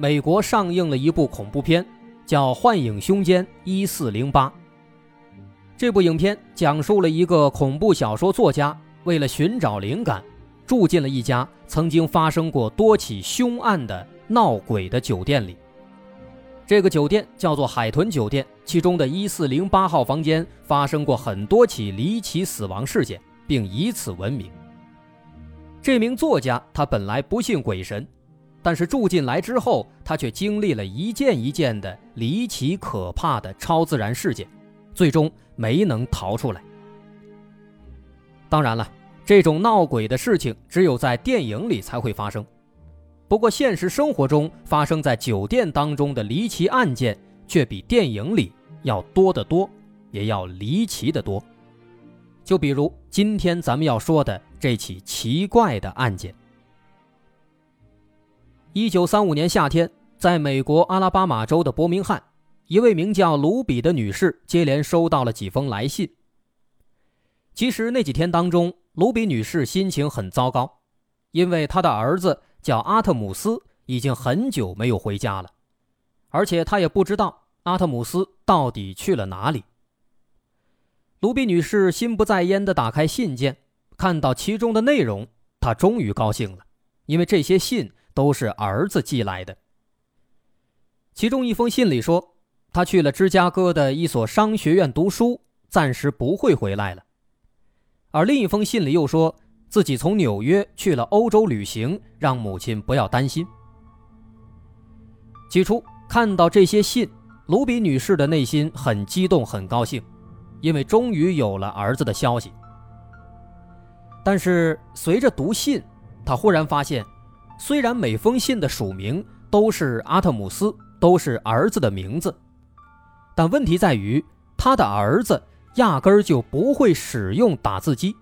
美国上映了一部恐怖片，叫《幻影凶间一四零八》。这部影片讲述了一个恐怖小说作家为了寻找灵感，住进了一家曾经发生过多起凶案的闹鬼的酒店里。这个酒店叫做海豚酒店，其中的一四零八号房间发生过很多起离奇死亡事件，并以此闻名。这名作家他本来不信鬼神。但是住进来之后，他却经历了一件一件的离奇可怕的超自然事件，最终没能逃出来。当然了，这种闹鬼的事情只有在电影里才会发生。不过现实生活中发生在酒店当中的离奇案件，却比电影里要多得多，也要离奇的多。就比如今天咱们要说的这起奇怪的案件。一九三五年夏天，在美国阿拉巴马州的伯明翰，一位名叫卢比的女士接连收到了几封来信。其实那几天当中，卢比女士心情很糟糕，因为她的儿子叫阿特姆斯已经很久没有回家了，而且她也不知道阿特姆斯到底去了哪里。卢比女士心不在焉地打开信件，看到其中的内容，她终于高兴了，因为这些信。都是儿子寄来的。其中一封信里说，他去了芝加哥的一所商学院读书，暂时不会回来了。而另一封信里又说自己从纽约去了欧洲旅行，让母亲不要担心。起初看到这些信，卢比女士的内心很激动，很高兴，因为终于有了儿子的消息。但是随着读信，她忽然发现。虽然每封信的署名都是阿特姆斯，都是儿子的名字，但问题在于他的儿子压根儿就不会使用打字机，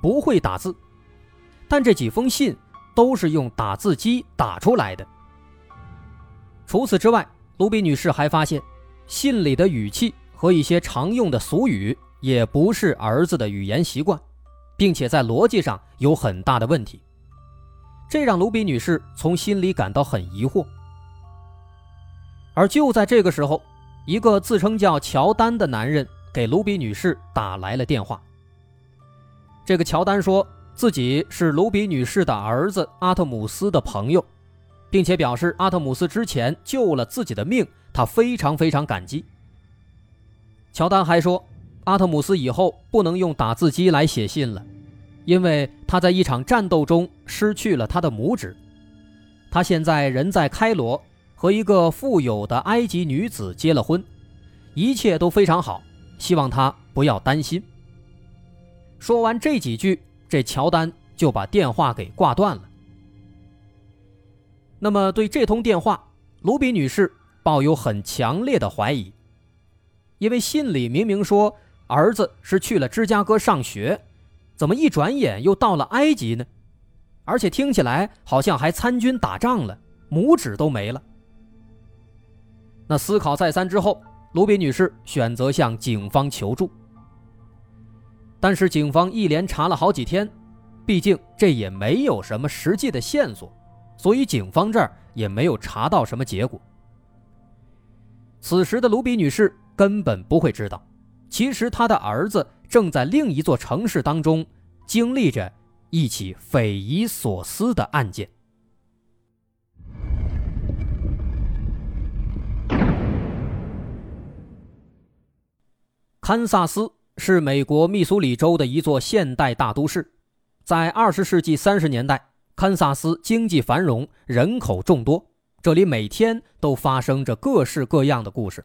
不会打字。但这几封信都是用打字机打出来的。除此之外，卢比女士还发现，信里的语气和一些常用的俗语也不是儿子的语言习惯，并且在逻辑上有很大的问题。这让卢比女士从心里感到很疑惑。而就在这个时候，一个自称叫乔丹的男人给卢比女士打来了电话。这个乔丹说自己是卢比女士的儿子阿特姆斯的朋友，并且表示阿特姆斯之前救了自己的命，他非常非常感激。乔丹还说，阿特姆斯以后不能用打字机来写信了。因为他在一场战斗中失去了他的拇指，他现在人在开罗，和一个富有的埃及女子结了婚，一切都非常好，希望他不要担心。说完这几句，这乔丹就把电话给挂断了。那么，对这通电话，卢比女士抱有很强烈的怀疑，因为信里明明说儿子是去了芝加哥上学。怎么一转眼又到了埃及呢？而且听起来好像还参军打仗了，拇指都没了。那思考再三之后，卢比女士选择向警方求助。但是警方一连查了好几天，毕竟这也没有什么实际的线索，所以警方这儿也没有查到什么结果。此时的卢比女士根本不会知道，其实他的儿子。正在另一座城市当中经历着一起匪夷所思的案件。堪萨斯是美国密苏里州的一座现代大都市，在二十世纪三十年代，堪萨斯经济繁荣，人口众多，这里每天都发生着各式各样的故事。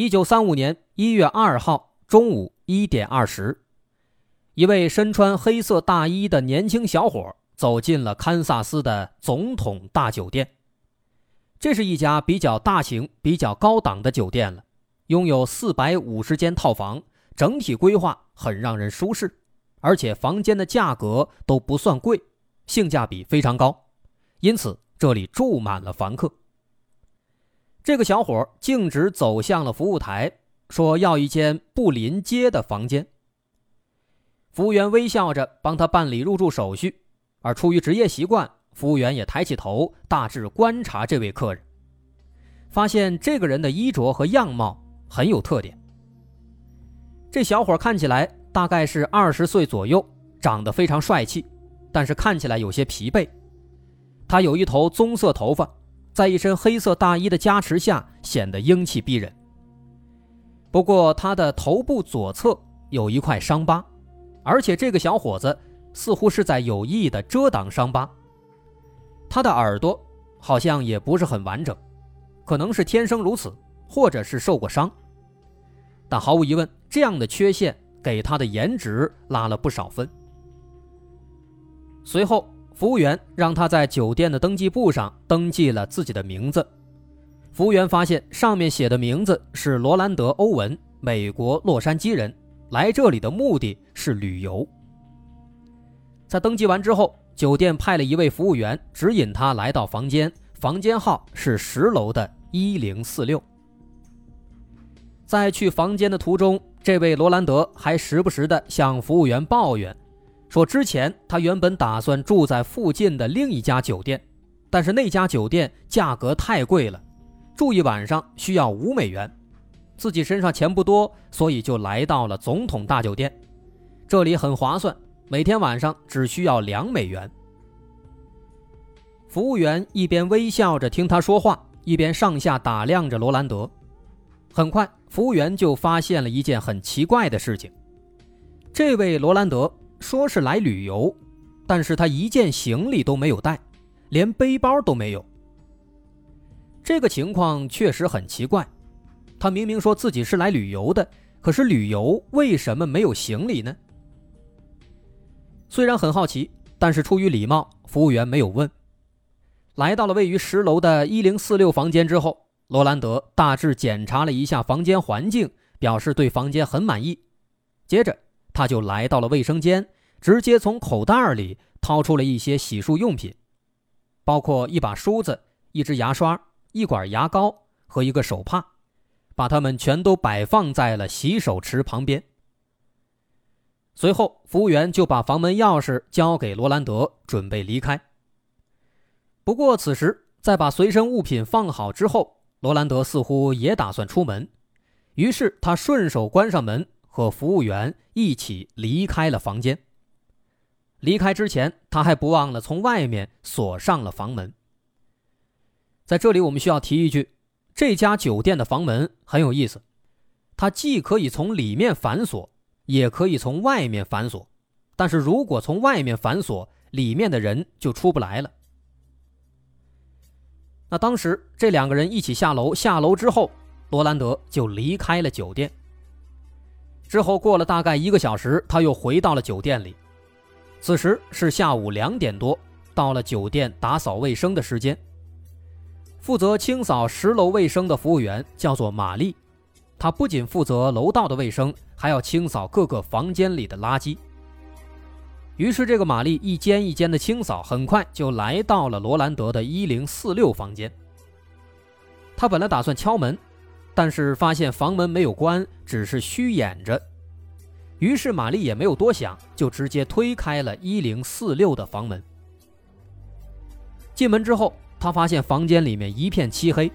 一九三五年一月二号。中午一点二十，一位身穿黑色大衣的年轻小伙走进了堪萨斯的总统大酒店。这是一家比较大型、比较高档的酒店了，拥有四百五十间套房，整体规划很让人舒适，而且房间的价格都不算贵，性价比非常高，因此这里住满了房客。这个小伙径直走向了服务台，说要一间不临街的房间。服务员微笑着帮他办理入住手续，而出于职业习惯，服务员也抬起头，大致观察这位客人，发现这个人的衣着和样貌很有特点。这小伙看起来大概是二十岁左右，长得非常帅气，但是看起来有些疲惫。他有一头棕色头发。在一身黑色大衣的加持下，显得英气逼人。不过，他的头部左侧有一块伤疤，而且这个小伙子似乎是在有意的遮挡伤疤。他的耳朵好像也不是很完整，可能是天生如此，或者是受过伤。但毫无疑问，这样的缺陷给他的颜值拉了不少分。随后。服务员让他在酒店的登记簿上登记了自己的名字。服务员发现上面写的名字是罗兰德·欧文，美国洛杉矶人，来这里的目的是旅游。在登记完之后，酒店派了一位服务员指引他来到房间，房间号是十楼的一零四六。在去房间的途中，这位罗兰德还时不时地向服务员抱怨。说之前他原本打算住在附近的另一家酒店，但是那家酒店价格太贵了，住一晚上需要五美元，自己身上钱不多，所以就来到了总统大酒店，这里很划算，每天晚上只需要两美元。服务员一边微笑着听他说话，一边上下打量着罗兰德。很快，服务员就发现了一件很奇怪的事情，这位罗兰德。说是来旅游，但是他一件行李都没有带，连背包都没有。这个情况确实很奇怪。他明明说自己是来旅游的，可是旅游为什么没有行李呢？虽然很好奇，但是出于礼貌，服务员没有问。来到了位于十楼的一零四六房间之后，罗兰德大致检查了一下房间环境，表示对房间很满意。接着。他就来到了卫生间，直接从口袋里掏出了一些洗漱用品，包括一把梳子、一支牙刷、一管牙膏和一个手帕，把它们全都摆放在了洗手池旁边。随后，服务员就把房门钥匙交给罗兰德，准备离开。不过，此时在把随身物品放好之后，罗兰德似乎也打算出门，于是他顺手关上门。和服务员一起离开了房间。离开之前，他还不忘了从外面锁上了房门。在这里，我们需要提一句：这家酒店的房门很有意思，它既可以从里面反锁，也可以从外面反锁。但是如果从外面反锁，里面的人就出不来了。那当时这两个人一起下楼，下楼之后，罗兰德就离开了酒店。之后过了大概一个小时，他又回到了酒店里。此时是下午两点多，到了酒店打扫卫生的时间。负责清扫十楼卫生的服务员叫做玛丽，她不仅负责楼道的卫生，还要清扫各个房间里的垃圾。于是，这个玛丽一间一间的清扫，很快就来到了罗兰德的一零四六房间。他本来打算敲门。但是发现房门没有关，只是虚掩着，于是玛丽也没有多想，就直接推开了一零四六的房门。进门之后，他发现房间里面一片漆黑，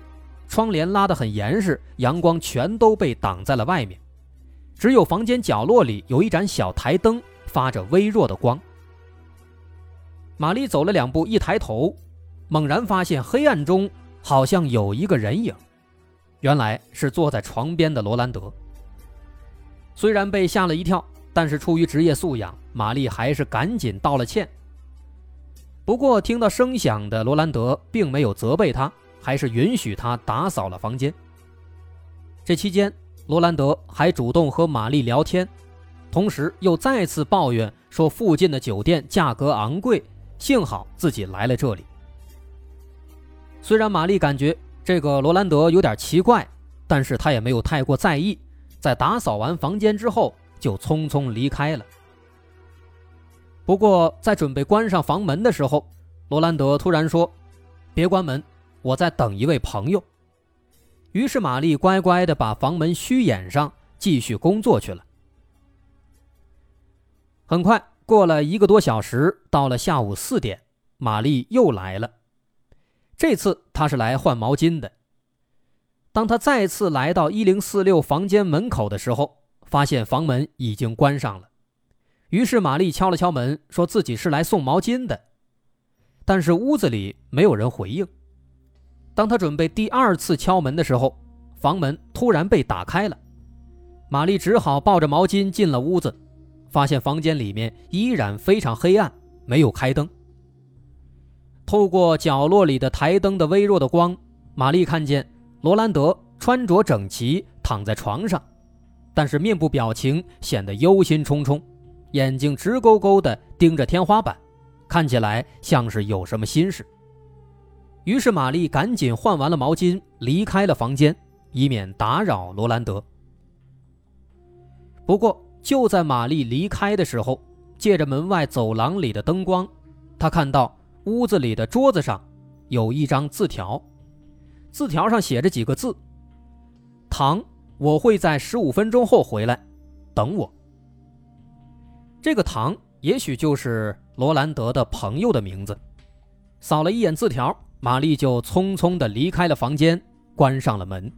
窗帘拉得很严实，阳光全都被挡在了外面，只有房间角落里有一盏小台灯发着微弱的光。玛丽走了两步，一抬头，猛然发现黑暗中好像有一个人影。原来是坐在床边的罗兰德。虽然被吓了一跳，但是出于职业素养，玛丽还是赶紧道了歉。不过听到声响的罗兰德并没有责备他，还是允许他打扫了房间。这期间，罗兰德还主动和玛丽聊天，同时又再次抱怨说附近的酒店价格昂贵，幸好自己来了这里。虽然玛丽感觉这个罗兰德有点奇怪，但是他也没有太过在意。在打扫完房间之后，就匆匆离开了。不过，在准备关上房门的时候，罗兰德突然说：“别关门，我在等一位朋友。”于是玛丽乖乖的把房门虚掩上，继续工作去了。很快过了一个多小时，到了下午四点，玛丽又来了。这次他是来换毛巾的。当他再次来到一零四六房间门口的时候，发现房门已经关上了。于是玛丽敲了敲门，说自己是来送毛巾的。但是屋子里没有人回应。当他准备第二次敲门的时候，房门突然被打开了。玛丽只好抱着毛巾进了屋子，发现房间里面依然非常黑暗，没有开灯。透过角落里的台灯的微弱的光，玛丽看见罗兰德穿着整齐躺在床上，但是面部表情显得忧心忡忡，眼睛直勾勾地盯着天花板，看起来像是有什么心事。于是玛丽赶紧换完了毛巾，离开了房间，以免打扰罗兰德。不过就在玛丽离开的时候，借着门外走廊里的灯光，她看到。屋子里的桌子上有一张字条，字条上写着几个字：“唐，我会在十五分钟后回来，等我。”这个唐也许就是罗兰德的朋友的名字。扫了一眼字条，玛丽就匆匆地离开了房间，关上了门。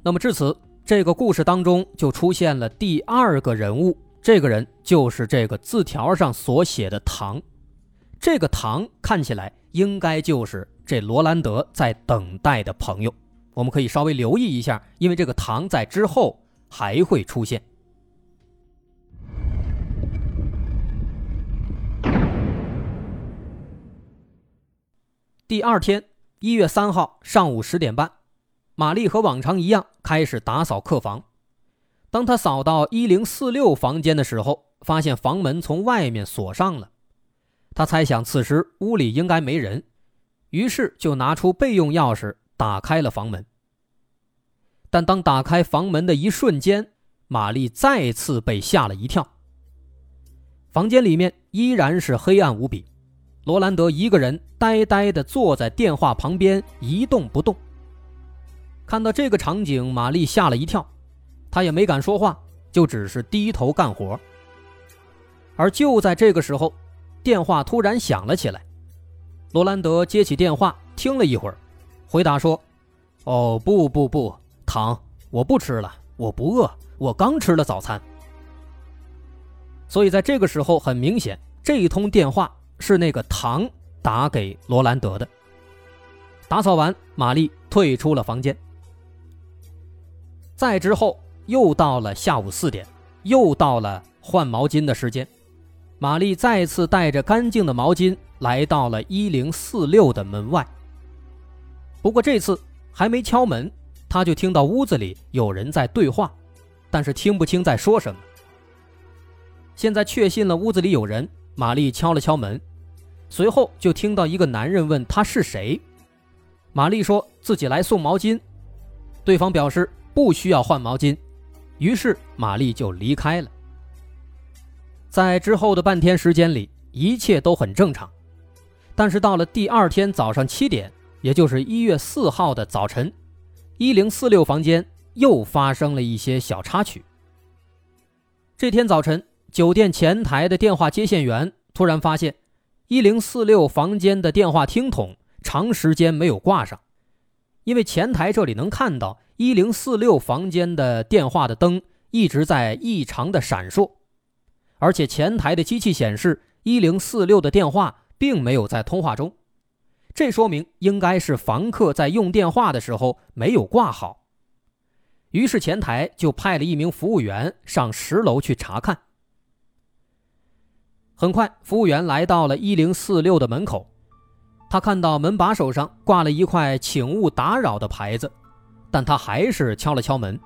那么至此，这个故事当中就出现了第二个人物，这个人就是这个字条上所写的唐。这个唐看起来应该就是这罗兰德在等待的朋友，我们可以稍微留意一下，因为这个唐在之后还会出现。第二天一月三号上午十点半，玛丽和往常一样开始打扫客房。当她扫到一零四六房间的时候，发现房门从外面锁上了。他猜想此时屋里应该没人，于是就拿出备用钥匙打开了房门。但当打开房门的一瞬间，玛丽再次被吓了一跳。房间里面依然是黑暗无比，罗兰德一个人呆呆地坐在电话旁边一动不动。看到这个场景，玛丽吓了一跳，她也没敢说话，就只是低头干活。而就在这个时候，电话突然响了起来，罗兰德接起电话，听了一会儿，回答说：“哦，不不不，糖，我不吃了，我不饿，我刚吃了早餐。”所以在这个时候，很明显，这一通电话是那个糖打给罗兰德的。打扫完，玛丽退出了房间。再之后，又到了下午四点，又到了换毛巾的时间。玛丽再次带着干净的毛巾来到了一零四六的门外。不过这次还没敲门，她就听到屋子里有人在对话，但是听不清在说什么。现在确信了屋子里有人，玛丽敲了敲门，随后就听到一个男人问她是谁。玛丽说自己来送毛巾，对方表示不需要换毛巾，于是玛丽就离开了。在之后的半天时间里，一切都很正常。但是到了第二天早上七点，也就是一月四号的早晨，一零四六房间又发生了一些小插曲。这天早晨，酒店前台的电话接线员突然发现，一零四六房间的电话听筒长时间没有挂上，因为前台这里能看到一零四六房间的电话的灯一直在异常的闪烁。而且前台的机器显示，一零四六的电话并没有在通话中，这说明应该是房客在用电话的时候没有挂好。于是前台就派了一名服务员上十楼去查看。很快，服务员来到了一零四六的门口，他看到门把手上挂了一块“请勿打扰”的牌子，但他还是敲了敲门。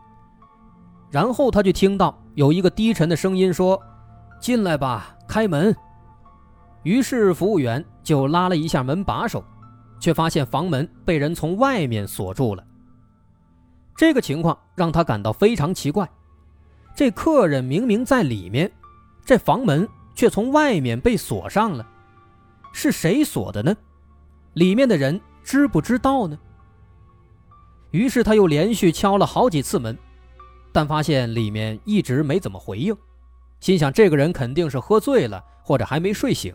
然后他就听到有一个低沉的声音说。进来吧，开门。于是服务员就拉了一下门把手，却发现房门被人从外面锁住了。这个情况让他感到非常奇怪，这客人明明在里面，这房门却从外面被锁上了，是谁锁的呢？里面的人知不知道呢？于是他又连续敲了好几次门，但发现里面一直没怎么回应，心想这个人肯定是喝醉了或者还没睡醒。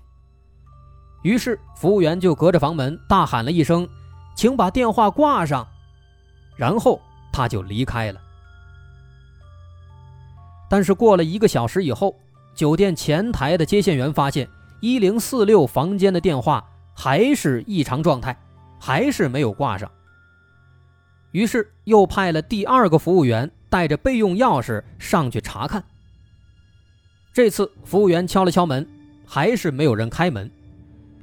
于是服务员就隔着房门大喊了一声：“请把电话挂上。”然后他就离开了。但是过了一个小时以后，酒店前台的接线员发现一零四六房间的电话还是异常状态，还是没有挂上。于是又派了第二个服务员带着备用钥匙上去查看。这次服务员敲了敲门，还是没有人开门。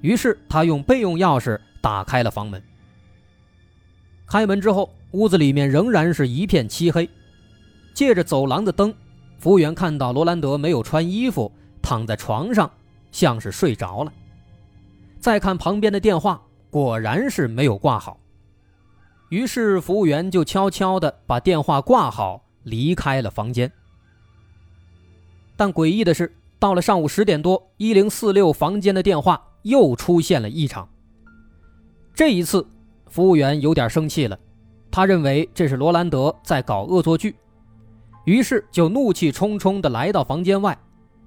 于是他用备用钥匙打开了房门。开门之后，屋子里面仍然是一片漆黑。借着走廊的灯，服务员看到罗兰德没有穿衣服，躺在床上，像是睡着了。再看旁边的电话，果然是没有挂好。于是服务员就悄悄地把电话挂好，离开了房间。但诡异的是，到了上午十点多，一零四六房间的电话。又出现了异常。这一次，服务员有点生气了，他认为这是罗兰德在搞恶作剧，于是就怒气冲冲地来到房间外，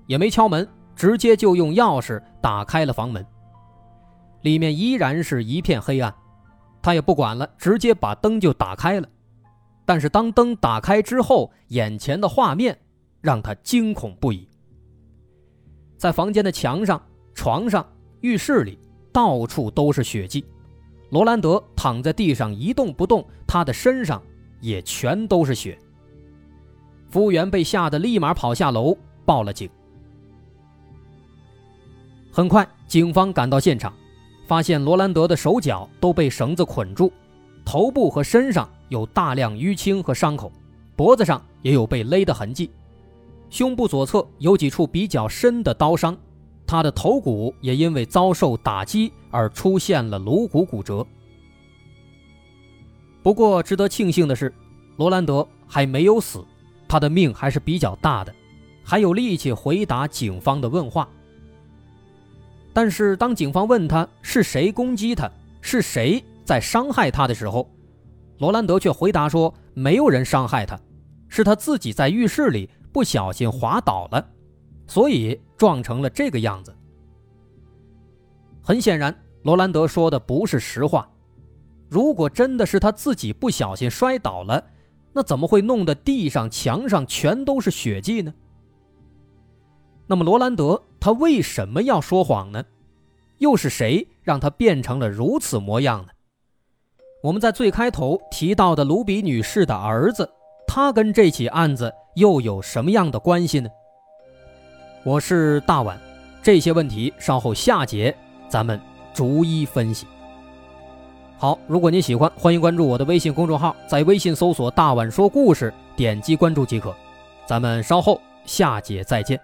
也没敲门，直接就用钥匙打开了房门。里面依然是一片黑暗，他也不管了，直接把灯就打开了。但是当灯打开之后，眼前的画面让他惊恐不已。在房间的墙上、床上。浴室里到处都是血迹，罗兰德躺在地上一动不动，他的身上也全都是血。服务员被吓得立马跑下楼报了警。很快，警方赶到现场，发现罗兰德的手脚都被绳子捆住，头部和身上有大量淤青和伤口，脖子上也有被勒的痕迹，胸部左侧有几处比较深的刀伤。他的头骨也因为遭受打击而出现了颅骨骨折。不过，值得庆幸的是，罗兰德还没有死，他的命还是比较大的，还有力气回答警方的问话。但是，当警方问他是谁攻击他，是谁在伤害他的时候，罗兰德却回答说：“没有人伤害他，是他自己在浴室里不小心滑倒了。”所以撞成了这个样子。很显然，罗兰德说的不是实话。如果真的是他自己不小心摔倒了，那怎么会弄得地上、墙上全都是血迹呢？那么，罗兰德他为什么要说谎呢？又是谁让他变成了如此模样呢？我们在最开头提到的卢比女士的儿子，他跟这起案子又有什么样的关系呢？我是大碗，这些问题稍后下节咱们逐一分析。好，如果您喜欢，欢迎关注我的微信公众号，在微信搜索“大碗说故事”，点击关注即可。咱们稍后下节再见。